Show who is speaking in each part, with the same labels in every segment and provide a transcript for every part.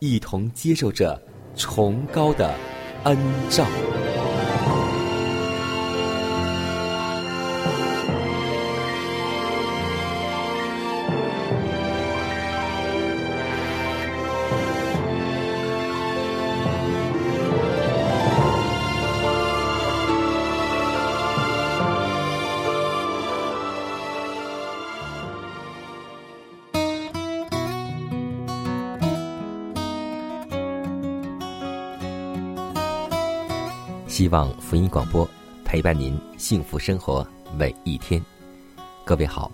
Speaker 1: 一同接受着崇高的恩照。望福音广播陪伴您幸福生活每一天。各位好，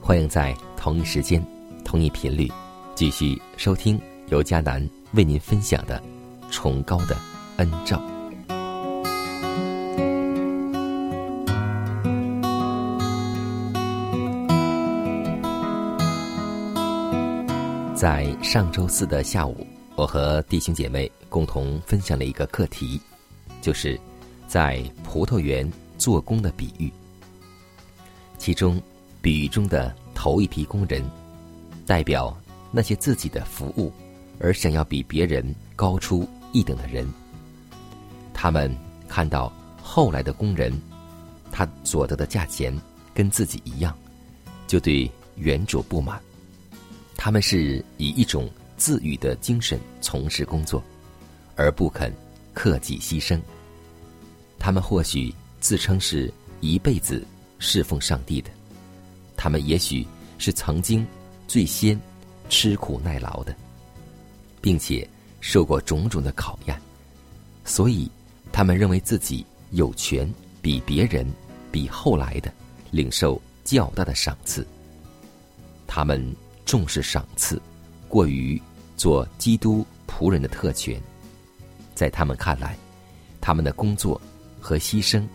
Speaker 1: 欢迎在同一时间、同一频率继续收听由迦南为您分享的《崇高的恩照》。在上周四的下午，我和弟兄姐妹共同分享了一个课题，就是在葡萄园做工的比喻。其中，比喻中的头一批工人，代表那些自己的服务而想要比别人高出一等的人。他们看到后来的工人，他所得的价钱跟自己一样，就对原主不满。他们是以一种自愈的精神从事工作，而不肯克己牺牲。他们或许自称是一辈子侍奉上帝的，他们也许是曾经最先吃苦耐劳的，并且受过种种的考验，所以他们认为自己有权比别人、比后来的领受较大的赏赐。他们。重视赏赐，过于做基督仆人的特权，在他们看来，他们的工作和牺牲，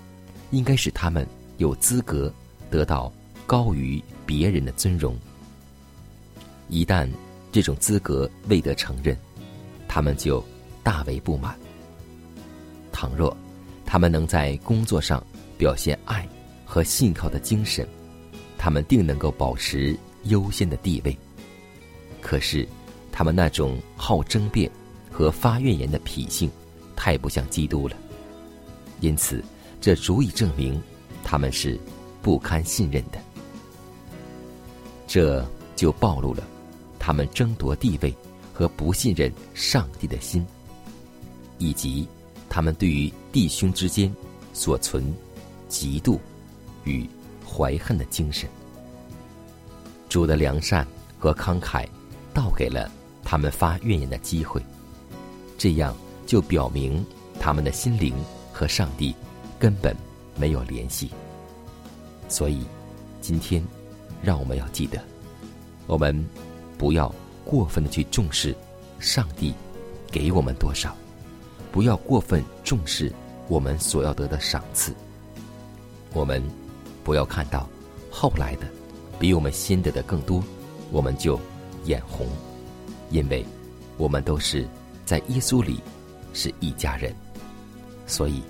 Speaker 1: 应该使他们有资格得到高于别人的尊荣。一旦这种资格未得承认，他们就大为不满。倘若他们能在工作上表现爱和信靠的精神，他们定能够保持优先的地位。可是，他们那种好争辩和发怨言的脾性，太不像基督了。因此，这足以证明他们是不堪信任的。这就暴露了他们争夺地位和不信任上帝的心，以及他们对于弟兄之间所存嫉妒与怀恨的精神。主的良善和慷慨。倒给了他们发怨言的机会，这样就表明他们的心灵和上帝根本没有联系。所以，今天让我们要记得，我们不要过分的去重视上帝给我们多少，不要过分重视我们所要得的赏赐。我们不要看到后来的比我们先得的更多，我们就。眼红，因为我们都是在耶稣里是一家人，所以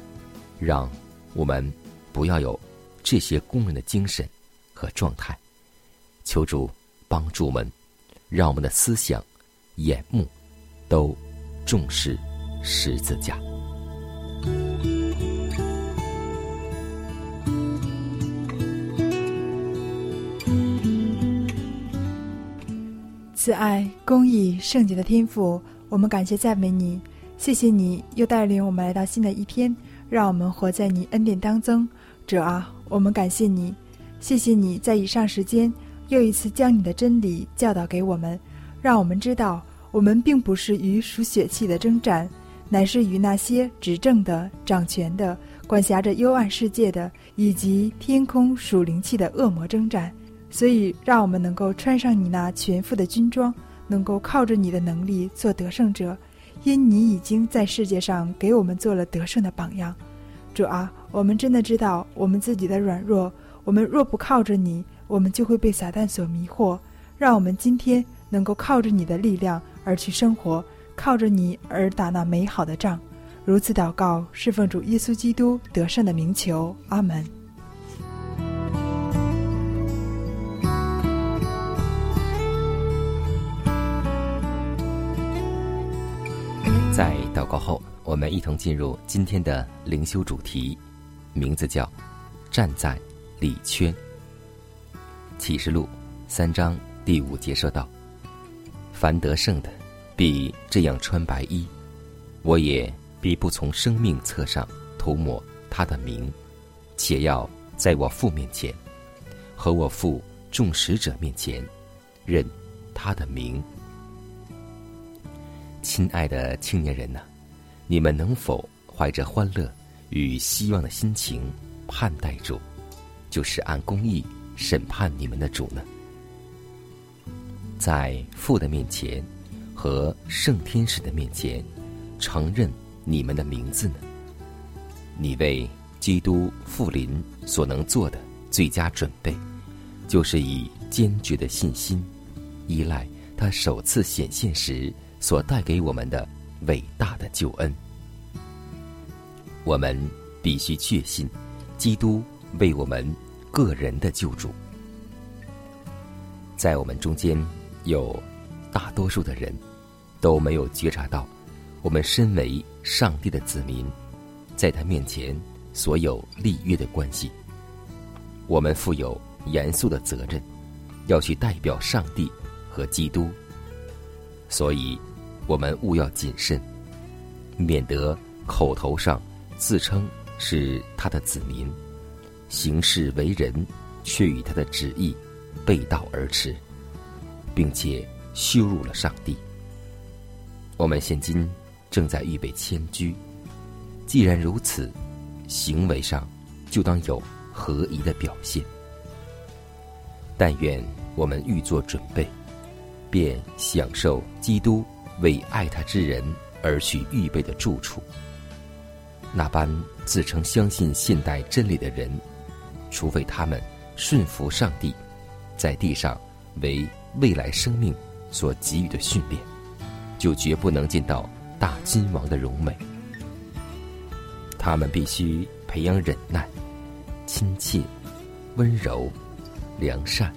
Speaker 1: 让我们不要有这些工人的精神和状态，求助帮助我们，让我们的思想、眼目都重视十字架。
Speaker 2: 慈爱、公益、圣洁的天赋，我们感谢赞美你。谢谢你又带领我们来到新的一天，让我们活在你恩典当中。主啊，我们感谢你，谢谢你在以上时间又一次将你的真理教导给我们，让我们知道我们并不是与属血气的征战，乃是与那些执政的、掌权的、管辖着幽暗世界的以及天空属灵气的恶魔征战。所以，让我们能够穿上你那全副的军装，能够靠着你的能力做得胜者，因你已经在世界上给我们做了得胜的榜样。主啊，我们真的知道我们自己的软弱，我们若不靠着你，我们就会被撒旦所迷惑。让我们今天能够靠着你的力量而去生活，靠着你而打那美好的仗。如此祷告，侍奉主耶稣基督得胜的名求，阿门。
Speaker 1: 在祷告后，我们一同进入今天的灵修主题，名字叫“站在里圈”。启示录三章第五节说道：“凡得胜的，必这样穿白衣；我也必不从生命册上涂抹他的名，且要在我父面前和我父众使者面前认他的名。”亲爱的青年人呐，你们能否怀着欢乐与希望的心情盼待主，就是按公义审判你们的主呢？在父的面前和圣天使的面前承认你们的名字呢？你为基督复临所能做的最佳准备，就是以坚决的信心依赖他首次显现时。所带给我们的伟大的救恩，我们必须确信，基督为我们个人的救主。在我们中间，有大多数的人都没有觉察到，我们身为上帝的子民，在他面前所有立约的关系。我们负有严肃的责任，要去代表上帝和基督，所以。我们务要谨慎，免得口头上自称是他的子民，行事为人却与他的旨意背道而驰，并且羞辱了上帝。我们现今正在预备迁居，既然如此，行为上就当有合宜的表现。但愿我们预做准备，便享受基督。为爱他之人而去预备的住处，那般自称相信现代真理的人，除非他们顺服上帝，在地上为未来生命所给予的训练，就绝不能见到大君王的荣美。他们必须培养忍耐、亲切、温柔、良善、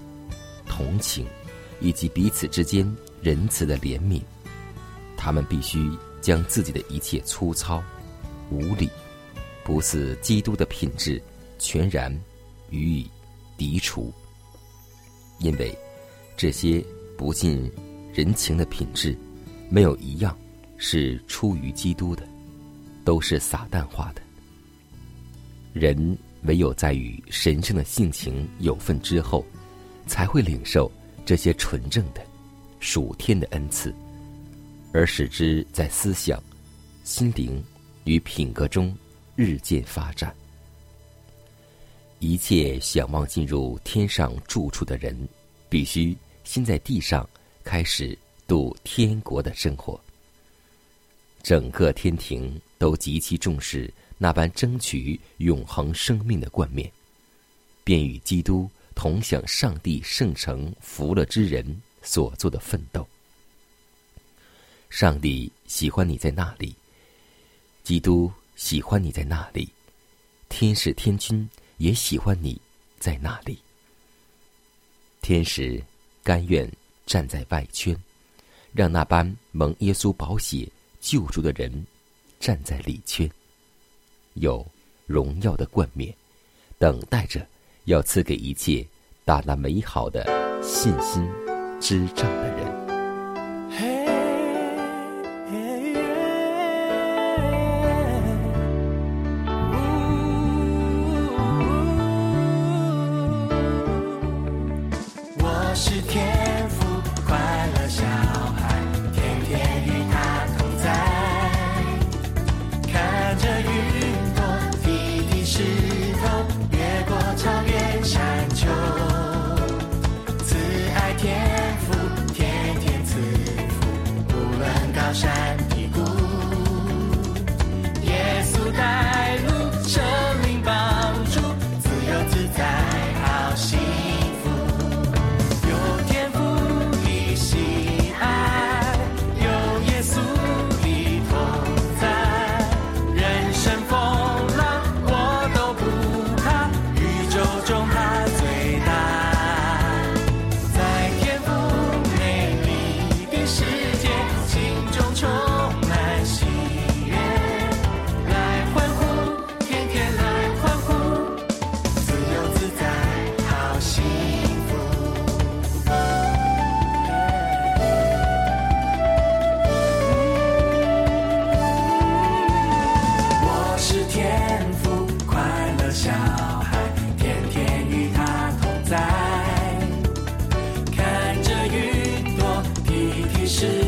Speaker 1: 同情，以及彼此之间仁慈的怜悯。他们必须将自己的一切粗糙、无理、不似基督的品质全然予以涤除，因为这些不近人情的品质，没有一样是出于基督的，都是撒旦化的。人唯有在与神圣的性情有份之后，才会领受这些纯正的属天的恩赐。而使之在思想、心灵与品格中日渐发展。一切想望进入天上住处的人，必须先在地上开始度天国的生活。整个天庭都极其重视那般争取永恒生命的冠冕，便与基督同享上帝圣城福乐之人所做的奋斗。上帝喜欢你在那里，基督喜欢你在那里，天使天君也喜欢你在那里。天使甘愿站在外圈，让那般蒙耶稣宝血救助的人站在里圈，有荣耀的冠冕，等待着要赐给一切打那美好的信心之仗的人。
Speaker 3: 是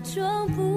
Speaker 4: 装不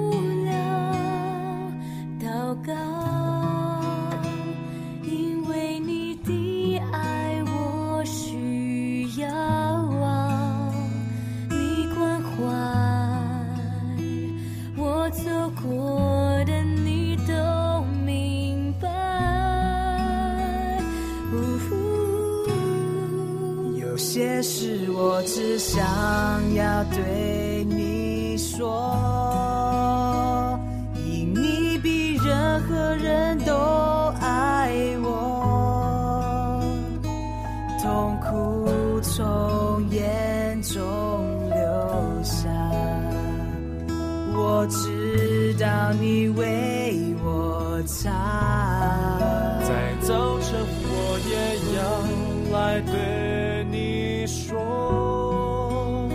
Speaker 4: 我知道你为我擦，
Speaker 5: 在早晨我也要来对你说，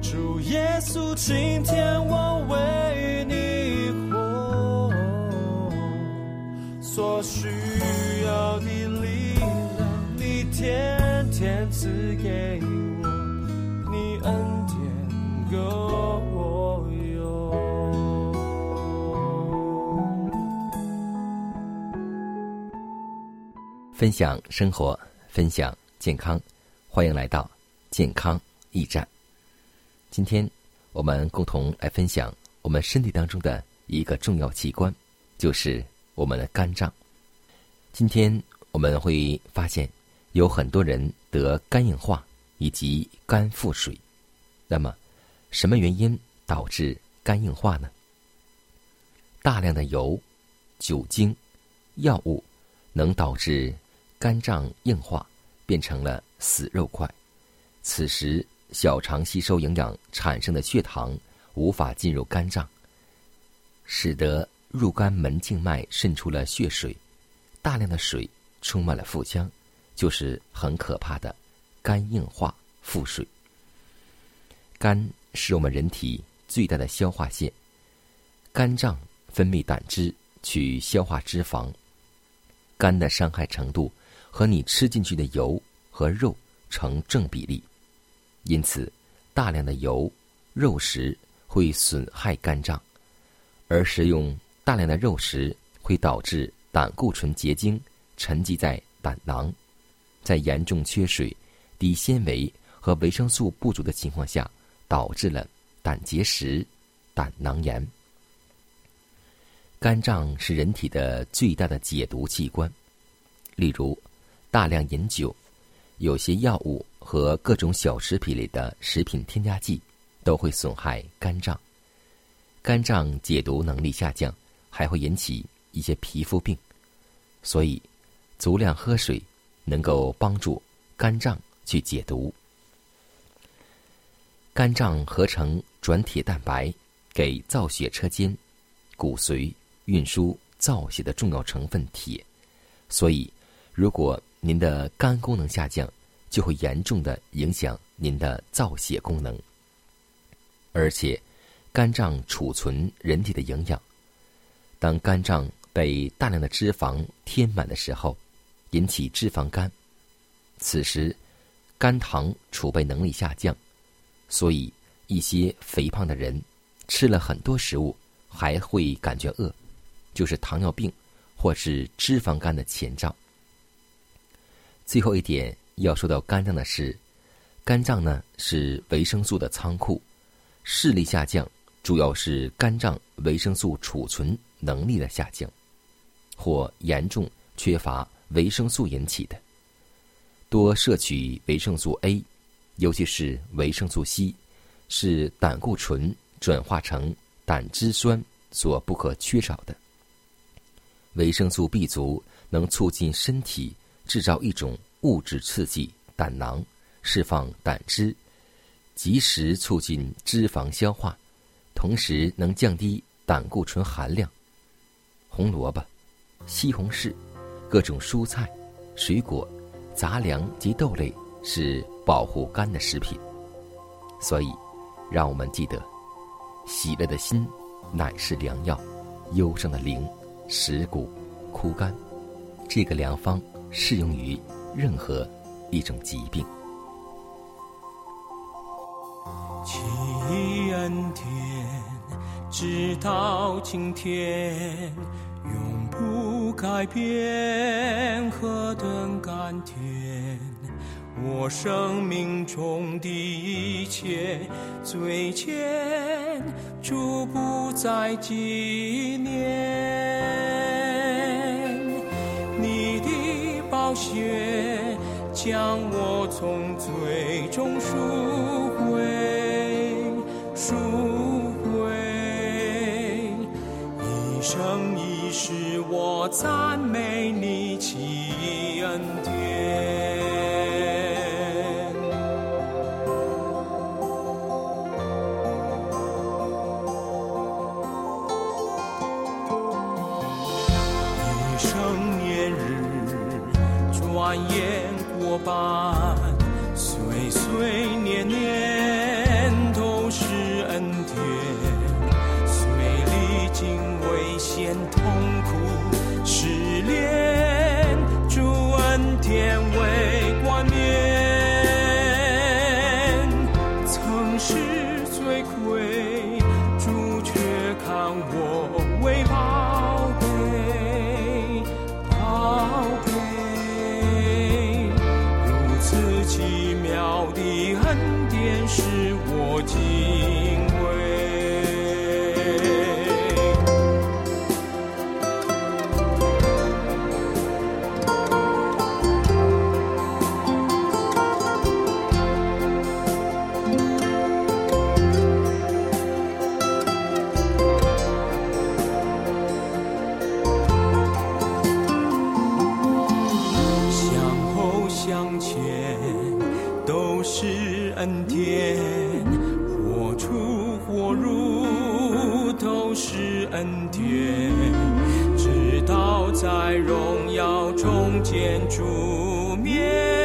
Speaker 5: 主耶稣，今天我为你活，所需
Speaker 1: 分享生活，分享健康，欢迎来到健康驿站。今天我们共同来分享我们身体当中的一个重要器官，就是我们的肝脏。今天我们会发现有很多人得肝硬化以及肝腹水。那么，什么原因导致肝硬化呢？大量的油、酒精、药物能导致肝脏硬化，变成了死肉块。此时，小肠吸收营养产生的血糖无法进入肝脏，使得入肝门静脉渗出了血水，大量的水充满了腹腔，就是很可怕的肝硬化腹水。肝是我们人体最大的消化腺，肝脏分泌胆汁去消化脂肪。肝的伤害程度和你吃进去的油和肉成正比例，因此大量的油、肉食会损害肝脏，而食用大量的肉食会导致胆固醇结晶沉积在胆囊，在严重缺水、低纤维和维生素不足的情况下。导致了胆结石、胆囊炎。肝脏是人体的最大的解毒器官，例如大量饮酒、有些药物和各种小食品里的食品添加剂都会损害肝脏。肝脏解毒能力下降，还会引起一些皮肤病。所以，足量喝水能够帮助肝脏去解毒。肝脏合成转铁蛋白，给造血车间、骨髓运输造血的重要成分铁。所以，如果您的肝功能下降，就会严重的影响您的造血功能。而且，肝脏储存人体的营养。当肝脏被大量的脂肪填满的时候，引起脂肪肝。此时，肝糖储备能力下降。所以，一些肥胖的人吃了很多食物还会感觉饿，就是糖尿病或是脂肪肝的前兆。最后一点要说到肝脏的是，肝脏呢是维生素的仓库，视力下降主要是肝脏维生素储存能力的下降，或严重缺乏维生素引起的。多摄取维生素 A。尤其是维生素 C，是胆固醇转化成胆汁酸所不可缺少的。维生素 B 族能促进身体制造一种物质刺激胆囊释放胆汁，及时促进脂肪消化，同时能降低胆固醇含量。红萝卜、西红柿、各种蔬菜、水果、杂粮及豆类。是保护肝的食品，所以，让我们记得，喜乐的心乃是良药，忧伤的灵使骨枯干。这个良方适用于任何一种疾病。
Speaker 5: 奇恩典，直到今天，永不改变，何等甘甜！我生命中的一切最前，逐不再纪念。将我从最终赎回，赎回。一生一世我赞美是恩典，直到在荣耀中见主面，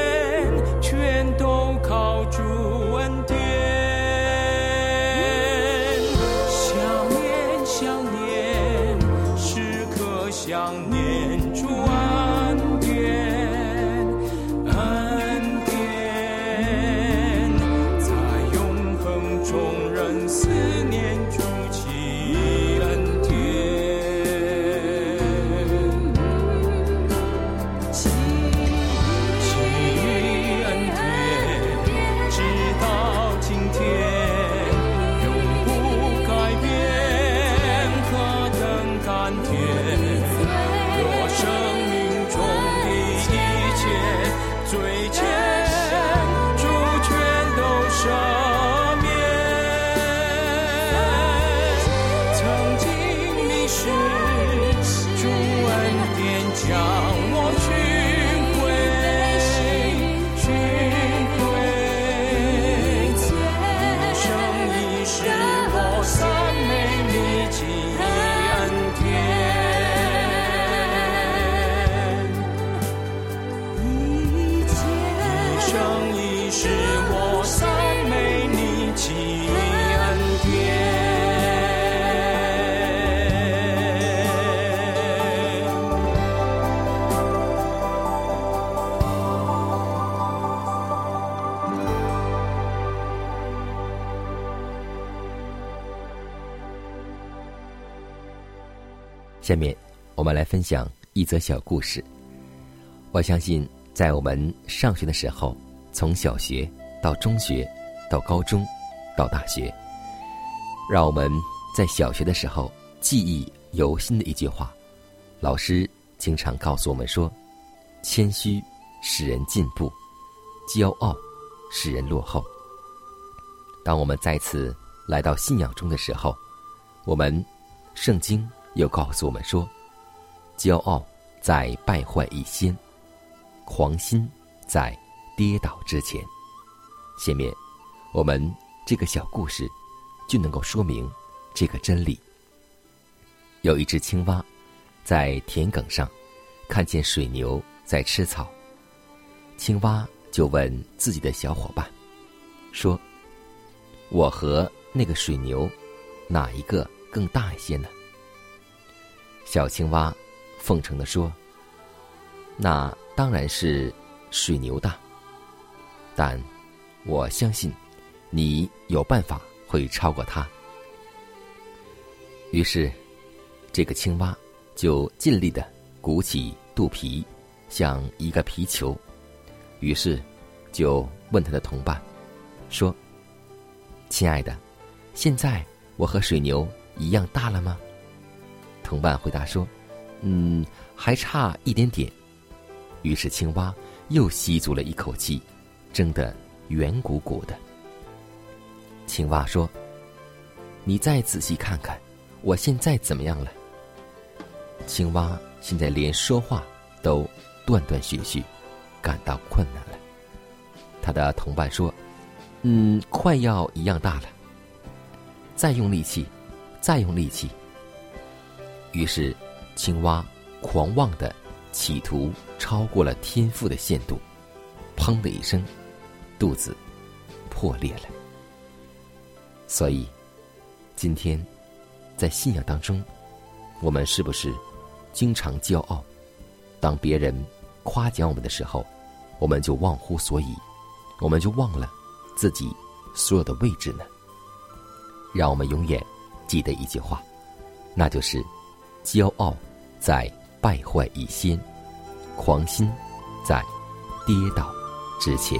Speaker 1: 下面我们来分享一则小故事。我相信，在我们上学的时候，从小学到中学，到高中，到大学，让我们在小学的时候记忆犹新的一句话，老师经常告诉我们说：“谦虚使人进步，骄傲使人落后。”当我们再次来到信仰中的时候，我们圣经又告诉我们说：“骄傲在败坏以心，狂心在跌倒之前。”下面，我们这个小故事就能够说明这个真理。有一只青蛙在田埂上看见水牛在吃草，青蛙就问自己的小伙伴说：“我和那个水牛哪一个更大一些呢？”小青蛙奉承的说：“那当然是水牛大，但我相信你有办法会超过它。”于是，这个青蛙就尽力的鼓起肚皮，像一个皮球，于是就问他的同伴说：“亲爱的，现在我和水牛一样大了吗？”同伴回答说：“嗯，还差一点点。”于是青蛙又吸足了一口气，睁得圆鼓鼓的。青蛙说：“你再仔细看看，我现在怎么样了？”青蛙现在连说话都断断续续，感到困难了。他的同伴说：“嗯，快要一样大了。再用力气，再用力气。”于是，青蛙狂妄的企图超过了天赋的限度，砰的一声，肚子破裂了。所以，今天在信仰当中，我们是不是经常骄傲？当别人夸奖我们的时候，我们就忘乎所以，我们就忘了自己所有的位置呢？让我们永远记得一句话，那就是。骄傲在败坏以先，狂心在跌倒之前。